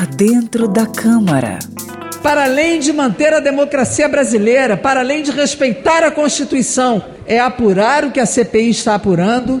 Por dentro da Câmara. Para além de manter a democracia brasileira, para além de respeitar a Constituição, é apurar o que a CPI está apurando.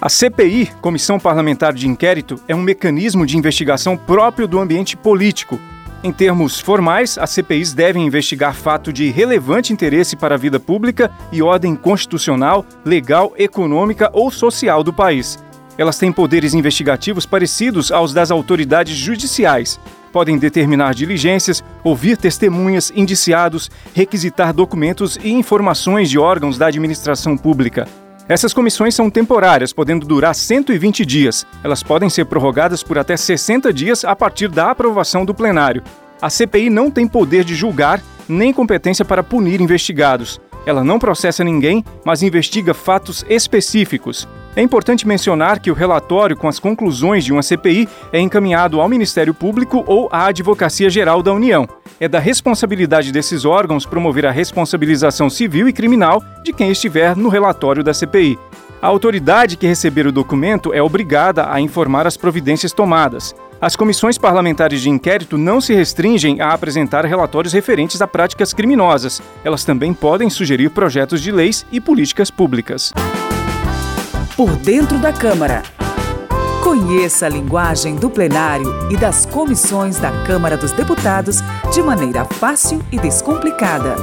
A CPI, Comissão Parlamentar de Inquérito, é um mecanismo de investigação próprio do ambiente político. Em termos formais, as CPIs devem investigar fato de relevante interesse para a vida pública e ordem constitucional, legal, econômica ou social do país. Elas têm poderes investigativos parecidos aos das autoridades judiciais. Podem determinar diligências, ouvir testemunhas, indiciados, requisitar documentos e informações de órgãos da administração pública. Essas comissões são temporárias, podendo durar 120 dias. Elas podem ser prorrogadas por até 60 dias a partir da aprovação do plenário. A CPI não tem poder de julgar nem competência para punir investigados. Ela não processa ninguém, mas investiga fatos específicos. É importante mencionar que o relatório com as conclusões de uma CPI é encaminhado ao Ministério Público ou à Advocacia Geral da União. É da responsabilidade desses órgãos promover a responsabilização civil e criminal de quem estiver no relatório da CPI. A autoridade que receber o documento é obrigada a informar as providências tomadas. As comissões parlamentares de inquérito não se restringem a apresentar relatórios referentes a práticas criminosas. Elas também podem sugerir projetos de leis e políticas públicas. Por dentro da Câmara. Conheça a linguagem do plenário e das comissões da Câmara dos Deputados de maneira fácil e descomplicada.